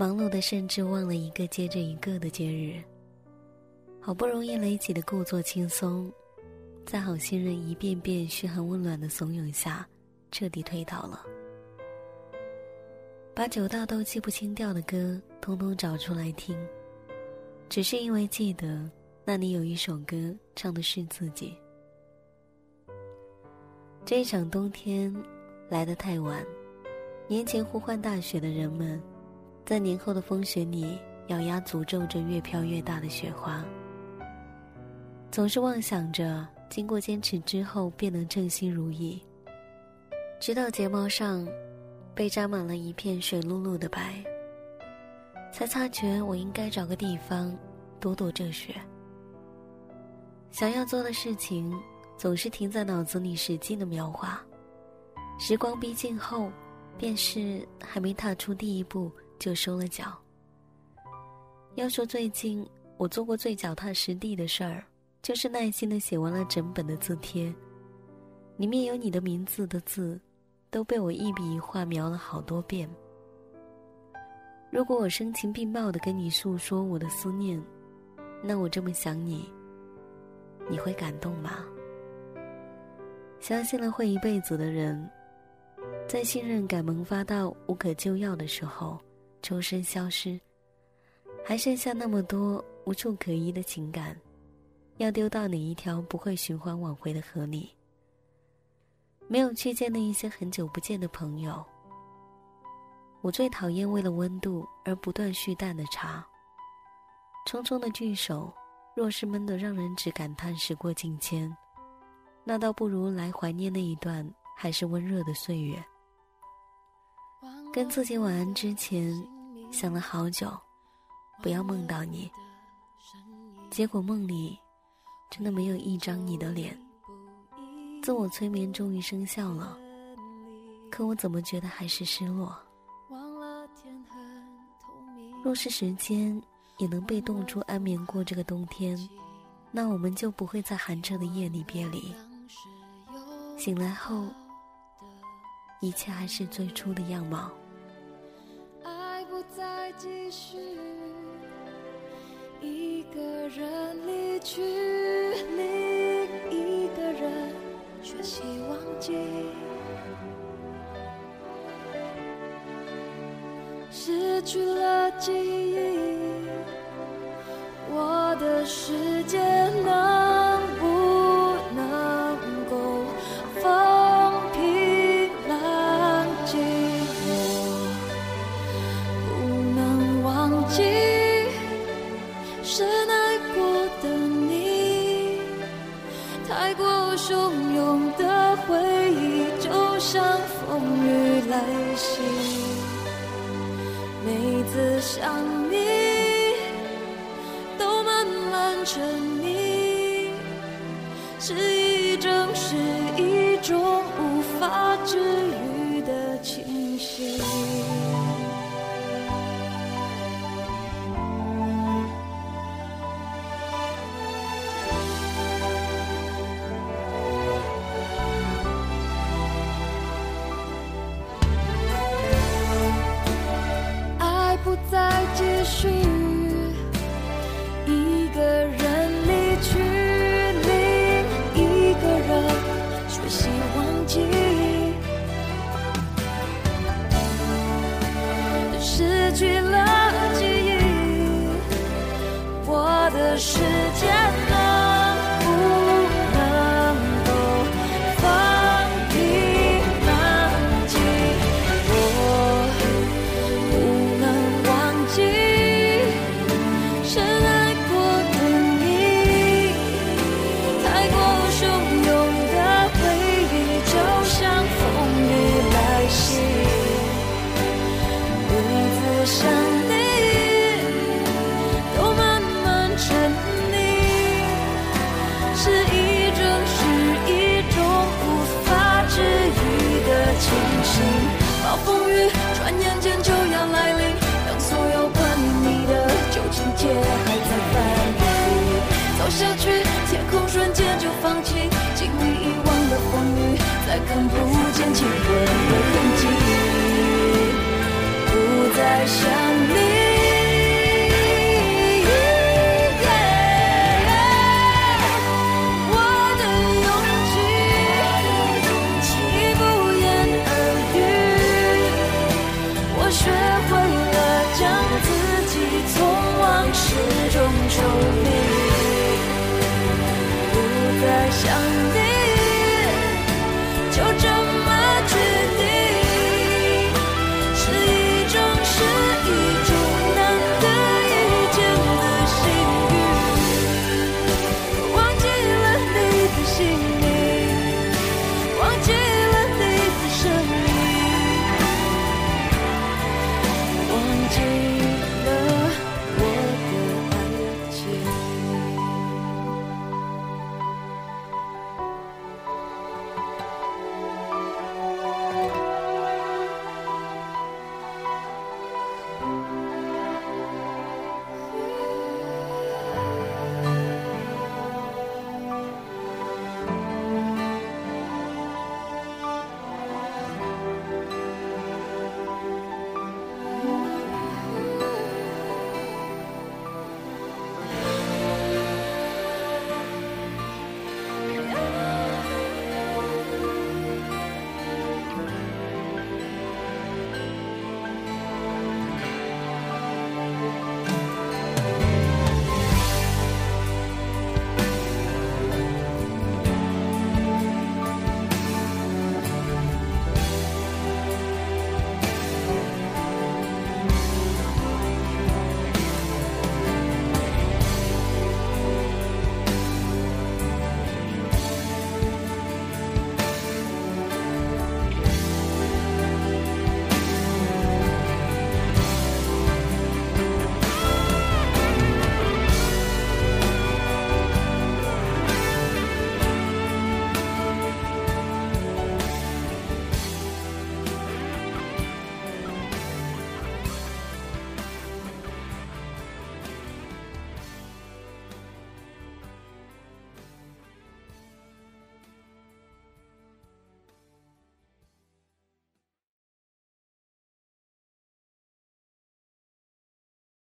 忙碌的甚至忘了一个接着一个的节日。好不容易垒起的故作轻松，在好心人一遍遍嘘寒问暖的怂恿下，彻底推倒了。把久到都记不清调的歌通通找出来听，只是因为记得那里有一首歌唱的是自己。这一场冬天来得太晚，年前呼唤大雪的人们，在年后的风雪里咬牙诅咒着越飘越大的雪花。总是妄想着经过坚持之后便能称心如意，直到睫毛上被沾满了一片水漉漉的白，才察觉我应该找个地方躲躲这雪。想要做的事情。总是停在脑子里使劲的描画，时光逼近后，便是还没踏出第一步就收了脚。要说最近我做过最脚踏实地的事儿，就是耐心的写完了整本的字帖，里面有你的名字的字，都被我一笔一画描了好多遍。如果我声情并茂的跟你诉说我的思念，那我这么想你，你会感动吗？相信了会一辈子的人，在信任感萌发到无可救药的时候，周身消失，还剩下那么多无处可依的情感，要丢到哪一条不会循环往回的河里？没有去见那一些很久不见的朋友。我最讨厌为了温度而不断续淡的茶。匆匆的聚首，若是闷得让人只感叹时过境迁。那倒不如来怀念那一段还是温热的岁月。跟自己晚安之前，想了好久，不要梦到你。结果梦里，真的没有一张你的脸。自我催眠终于生效了，可我怎么觉得还是失落？若是时间也能被冻住安眠过这个冬天，那我们就不会在寒彻的夜里别离。醒来后，一切还是最初的样貌。继续，一个人离去，另一个人学习忘记。失去了记忆，我的世界太过汹涌的回忆就像风雨来袭。每次想你都慢慢沉溺是一种是一种无法治愈的清醒。暴风雨转眼间就要来临，当所有关于你的旧情节还在反复，走下去，天空瞬间就放晴，经历遗忘的风雨，再看不见前方的痕迹，不再想。